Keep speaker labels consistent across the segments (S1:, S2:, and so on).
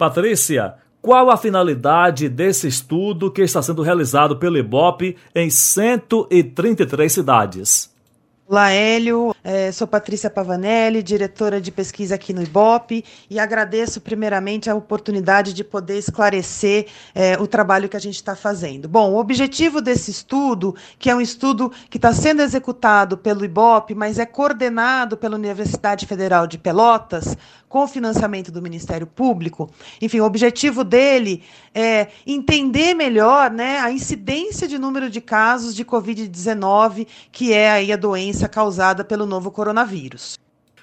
S1: Patrícia, qual a finalidade desse estudo que está sendo realizado pelo IBOP em 133 cidades?
S2: Olá, Hélio. É, sou Patrícia Pavanelli, diretora de pesquisa aqui no IBOP, e agradeço primeiramente a oportunidade de poder esclarecer é, o trabalho que a gente está fazendo. Bom, o objetivo desse estudo, que é um estudo que está sendo executado pelo IBOP, mas é coordenado pela Universidade Federal de Pelotas, com financiamento do Ministério Público. Enfim, o objetivo dele é entender melhor né, a incidência de número de casos de Covid-19, que é aí a doença causada pelo novo coronavírus.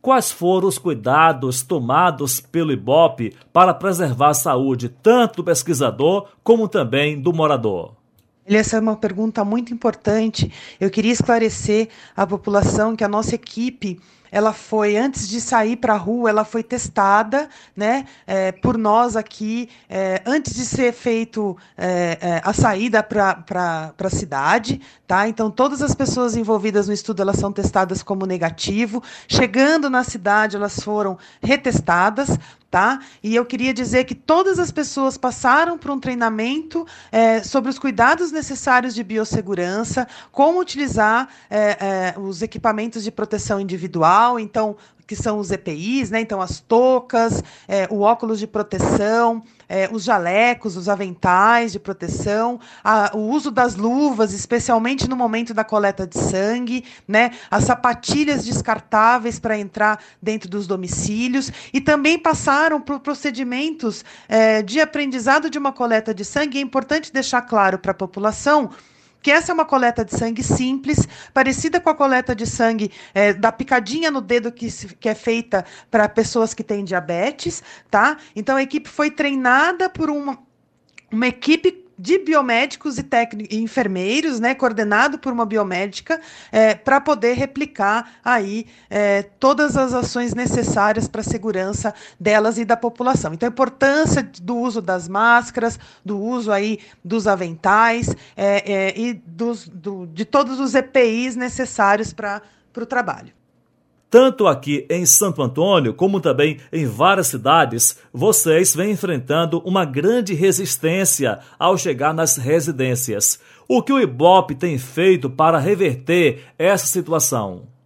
S1: Quais foram os cuidados tomados pelo IBOP para preservar a saúde tanto do pesquisador como também do morador?
S2: Essa é uma pergunta muito importante. Eu queria esclarecer à população que a nossa equipe ela foi, antes de sair para a rua, ela foi testada né, é, por nós aqui, é, antes de ser feito é, é a saída para a cidade. Tá? Então, todas as pessoas envolvidas no estudo elas são testadas como negativo. Chegando na cidade, elas foram retestadas. Tá? E eu queria dizer que todas as pessoas passaram por um treinamento é, sobre os cuidados necessários de biossegurança, como utilizar é, é, os equipamentos de proteção individual, então que são os EPIs, né? Então as toucas, é, o óculos de proteção, é, os jalecos, os aventais de proteção, a, o uso das luvas, especialmente no momento da coleta de sangue, né? As sapatilhas descartáveis para entrar dentro dos domicílios e também passaram por procedimentos é, de aprendizado de uma coleta de sangue. É importante deixar claro para a população que essa é uma coleta de sangue simples, parecida com a coleta de sangue é, da picadinha no dedo que, se, que é feita para pessoas que têm diabetes, tá? Então a equipe foi treinada por uma, uma equipe de biomédicos e, e enfermeiros, né, coordenado por uma biomédica, é, para poder replicar aí é, todas as ações necessárias para a segurança delas e da população. Então, a importância do uso das máscaras, do uso aí dos aventais é, é e dos, do, de todos os EPIs necessários para o trabalho.
S1: Tanto aqui em Santo Antônio, como também em várias cidades, vocês vêm enfrentando uma grande resistência ao chegar nas residências. O que o Ibope tem feito para reverter essa situação?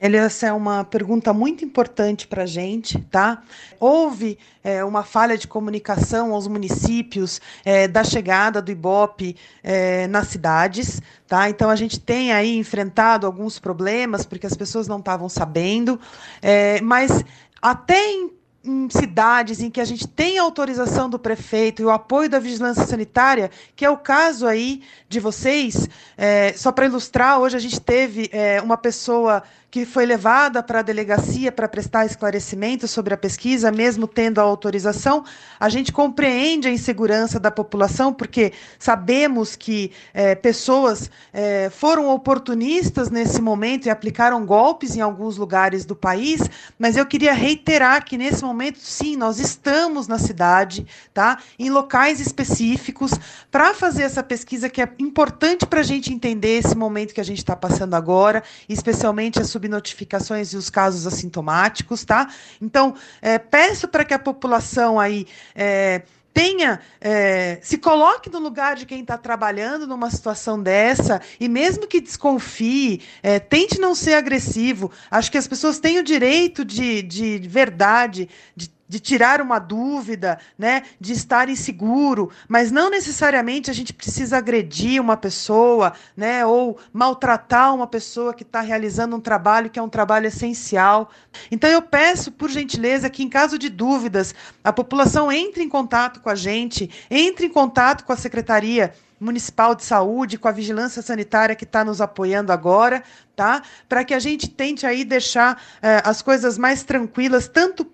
S2: Essa é uma pergunta muito importante para a gente, tá? Houve é, uma falha de comunicação aos municípios é, da chegada do Ibope é, nas cidades, tá? Então a gente tem aí enfrentado alguns problemas porque as pessoas não estavam sabendo, é, mas até em em cidades em que a gente tem autorização do prefeito e o apoio da vigilância sanitária, que é o caso aí de vocês, é, só para ilustrar, hoje a gente teve é, uma pessoa que foi levada para a delegacia para prestar esclarecimento sobre a pesquisa, mesmo tendo a autorização, a gente compreende a insegurança da população, porque sabemos que é, pessoas é, foram oportunistas nesse momento e aplicaram golpes em alguns lugares do país, mas eu queria reiterar que nesse momento, sim, nós estamos na cidade, tá? em locais específicos, para fazer essa pesquisa que é importante para a gente entender esse momento que a gente está passando agora, especialmente a subnotificações e os casos assintomáticos, tá? Então, é, peço para que a população aí é, tenha, é, se coloque no lugar de quem está trabalhando numa situação dessa e mesmo que desconfie, é, tente não ser agressivo. Acho que as pessoas têm o direito de, de verdade, de de tirar uma dúvida, né, de estar inseguro, mas não necessariamente a gente precisa agredir uma pessoa, né, ou maltratar uma pessoa que está realizando um trabalho que é um trabalho essencial. Então eu peço, por gentileza, que em caso de dúvidas, a população entre em contato com a gente, entre em contato com a secretaria Municipal de Saúde, com a Vigilância Sanitária que está nos apoiando agora, tá? Para que a gente tente aí deixar eh, as coisas mais tranquilas, tanto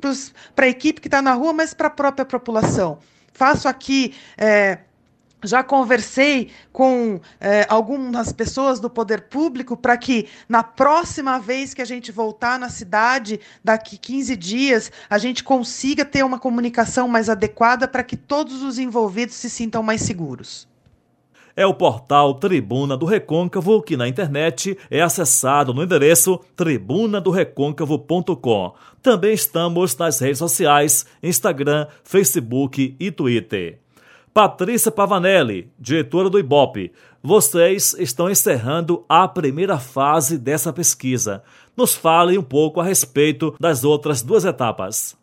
S2: para a equipe que está na rua, mas para a própria população. Faço aqui. Eh, já conversei com eh, algumas pessoas do poder público para que na próxima vez que a gente voltar na cidade, daqui 15 dias, a gente consiga ter uma comunicação mais adequada para que todos os envolvidos se sintam mais seguros.
S1: É o portal Tribuna do Recôncavo, que na internet é acessado no endereço tribunadorecôncavo.com. Também estamos nas redes sociais, Instagram, Facebook e Twitter. Patrícia Pavanelli, diretora do IBOP, vocês estão encerrando a primeira fase dessa pesquisa. Nos fale um pouco a respeito das outras duas etapas.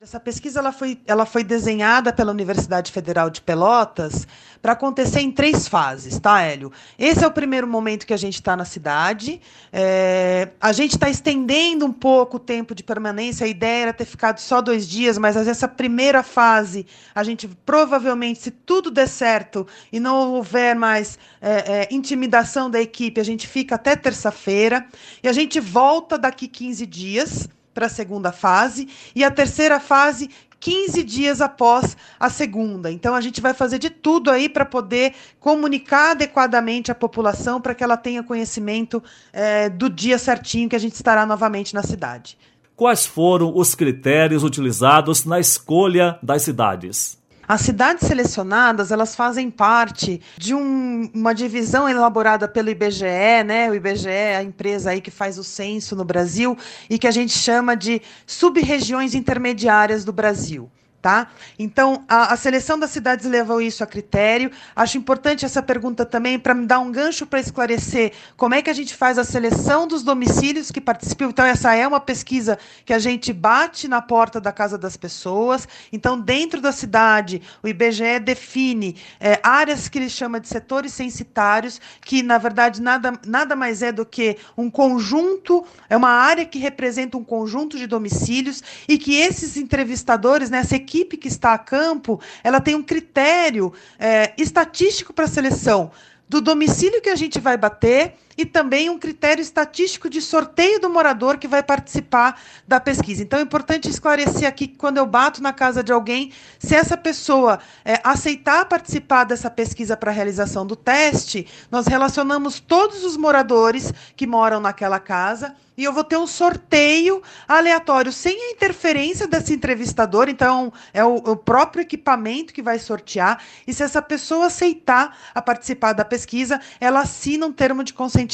S2: Essa pesquisa ela foi, ela foi desenhada pela Universidade Federal de Pelotas para acontecer em três fases, tá, Hélio? Esse é o primeiro momento que a gente está na cidade. É, a gente está estendendo um pouco o tempo de permanência. A ideia era ter ficado só dois dias, mas essa primeira fase, a gente provavelmente, se tudo der certo e não houver mais é, é, intimidação da equipe, a gente fica até terça-feira. E a gente volta daqui 15 dias para a segunda fase e a terceira fase 15 dias após a segunda. Então a gente vai fazer de tudo aí para poder comunicar adequadamente à população para que ela tenha conhecimento é, do dia certinho que a gente estará novamente na cidade.
S1: Quais foram os critérios utilizados na escolha das cidades?
S2: As cidades selecionadas, elas fazem parte de um, uma divisão elaborada pelo IBGE, né? O IBGE é a empresa aí que faz o censo no Brasil e que a gente chama de sub-regiões intermediárias do Brasil. Tá? Então, a, a, seleção das cidades levou isso a critério. Acho importante essa pergunta também para me dar um gancho para esclarecer como é que a gente faz a seleção dos domicílios que participam. Então, essa é uma pesquisa que a gente bate na porta da casa das pessoas. Então, dentro da cidade, o IBGE define é, áreas que ele chama de setores censitários, que, na verdade, nada, nada mais é do que um conjunto, é uma área que representa um conjunto de domicílios e que esses entrevistadores, né, equipe que está a campo, ela tem um critério é, estatístico para a seleção. Do domicílio que a gente vai bater e também um critério estatístico de sorteio do morador que vai participar da pesquisa. Então é importante esclarecer aqui que quando eu bato na casa de alguém, se essa pessoa é, aceitar participar dessa pesquisa para realização do teste, nós relacionamos todos os moradores que moram naquela casa e eu vou ter um sorteio aleatório, sem a interferência desse entrevistador. Então, é o, o, próprio equipamento que vai sortear. E se essa pessoa aceitar a participar da pesquisa, ela assina um termo de consentimento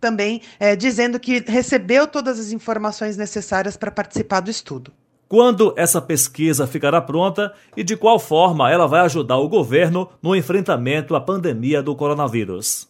S2: também, é, dizendo que recebeu todas as informações necessárias para participar do estudo.
S1: Quando essa pesquisa ficará pronta e de qual forma ela vai ajudar o governo no enfrentamento à pandemia do coronavírus?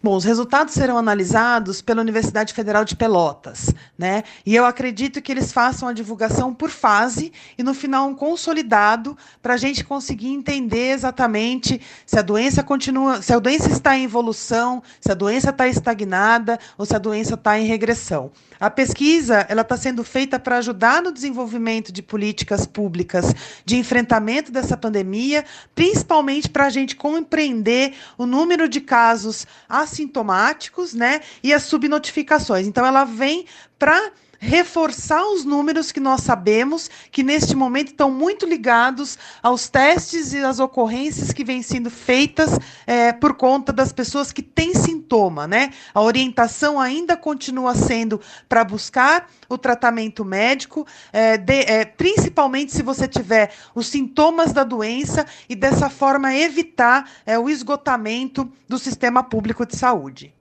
S2: Bom, os resultados serão analisados pela Universidade Federal de Pelotas, né? E eu acredito que eles façam a divulgação por fase e no final um consolidado para a gente conseguir entender exatamente se a doença continua, se a doença está em evolução, se a doença está estagnada ou se a doença está em regressão. A pesquisa ela está sendo feita para ajudar no desenvolvimento de políticas públicas de enfrentamento dessa pandemia, principalmente para a gente compreender o número de casos assintomáticos, né, e as subnotificações. Então, ela vem para reforçar os números que nós sabemos que neste momento estão muito ligados aos testes e às ocorrências que vêm sendo feitas é, por conta das pessoas que têm sintoma, né? A orientação ainda continua sendo para buscar o tratamento médico, é, de, é, principalmente se você tiver os sintomas da doença e dessa forma evitar é, o esgotamento do sistema público de saúde.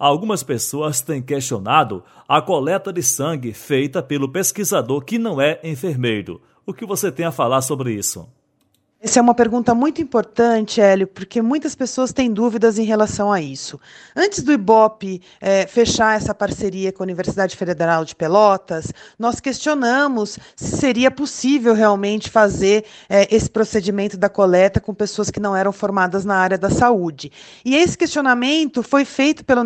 S1: Algumas pessoas têm questionado a coleta de sangue feita pelo pesquisador que não é enfermeiro. O que você tem a falar sobre isso?
S2: Essa é uma pergunta muito importante, Hélio, porque muitas pessoas têm dúvidas em relação a isso. Antes do IBOP é, fechar essa parceria com a Universidade Federal de Pelotas, nós questionamos se seria possível realmente fazer é, esse procedimento da coleta com pessoas que não eram formadas na área da saúde. E esse questionamento foi feito pela,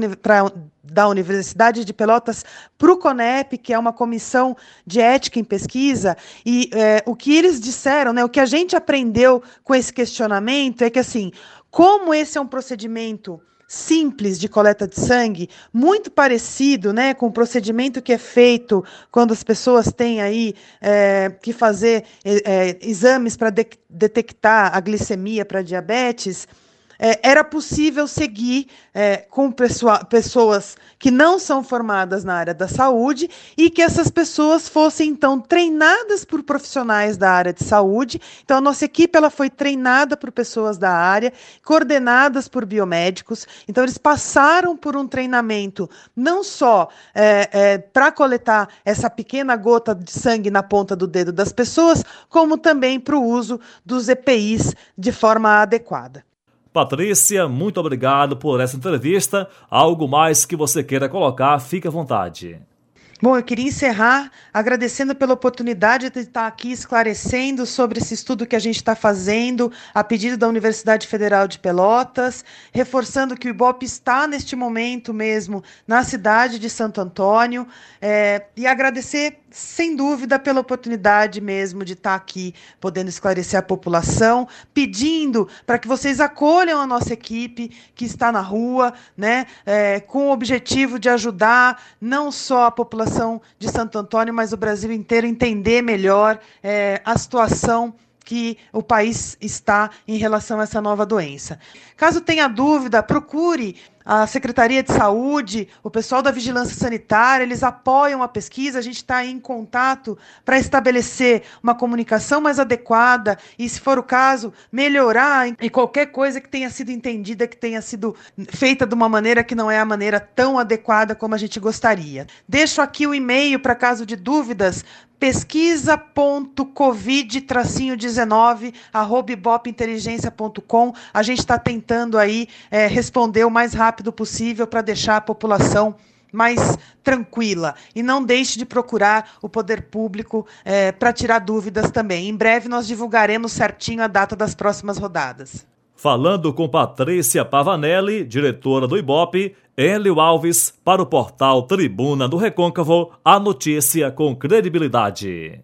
S2: da Universidade de Pelotas para o CONEP, que é uma comissão de ética em pesquisa, e é, o que eles disseram, né, o que a gente aprendeu com esse questionamento é que, assim, como esse é um procedimento simples de coleta de sangue, muito parecido né, com o procedimento que é feito quando as pessoas têm aí é, que fazer é, exames para de detectar a glicemia para diabetes, é, era possível seguir é, com pessoa, pessoas que não são formadas na área da saúde e que essas pessoas fossem então treinadas por profissionais da área de saúde. Então a nossa equipe ela foi treinada por pessoas da área, coordenadas por biomédicos. Então eles passaram por um treinamento não só é, é, para coletar essa pequena gota de sangue na ponta do dedo das pessoas, como também para o uso dos EPIs de forma adequada.
S1: Patrícia, muito obrigado por essa entrevista. Algo mais que você queira colocar, fique à vontade.
S2: Bom, eu queria encerrar agradecendo pela oportunidade de estar aqui esclarecendo sobre esse estudo que a gente está fazendo a pedido da Universidade Federal de Pelotas, reforçando que o IBOP está neste momento mesmo na cidade de Santo Antônio, é, e agradecer sem dúvida pela oportunidade mesmo de estar aqui podendo esclarecer a população, pedindo para que vocês acolham a nossa equipe que está na rua, né, é, com o objetivo de ajudar não só a população de Santo Antônio, mas o Brasil inteiro entender melhor é, a situação que o país está em relação a essa nova doença. Caso tenha dúvida, procure a Secretaria de Saúde, o pessoal da Vigilância Sanitária, eles apoiam a pesquisa, a gente está em contato para estabelecer uma comunicação mais adequada e, se for o caso, melhorar e qualquer coisa que tenha sido entendida, que tenha sido feita de uma maneira que não é a maneira tão adequada como a gente gostaria. Deixo aqui o e-mail para caso de dúvidas, pesquisa.covid-19 bopinteligência.com. A gente está tentando aí é, responder o mais rápido possível para deixar a população mais tranquila. E não deixe de procurar o poder público é, para tirar dúvidas também. Em breve nós divulgaremos certinho a data das próximas rodadas.
S1: Falando com Patrícia Pavanelli, diretora do Ibope, Hélio Alves, para o portal Tribuna do Recôncavo, a notícia com credibilidade.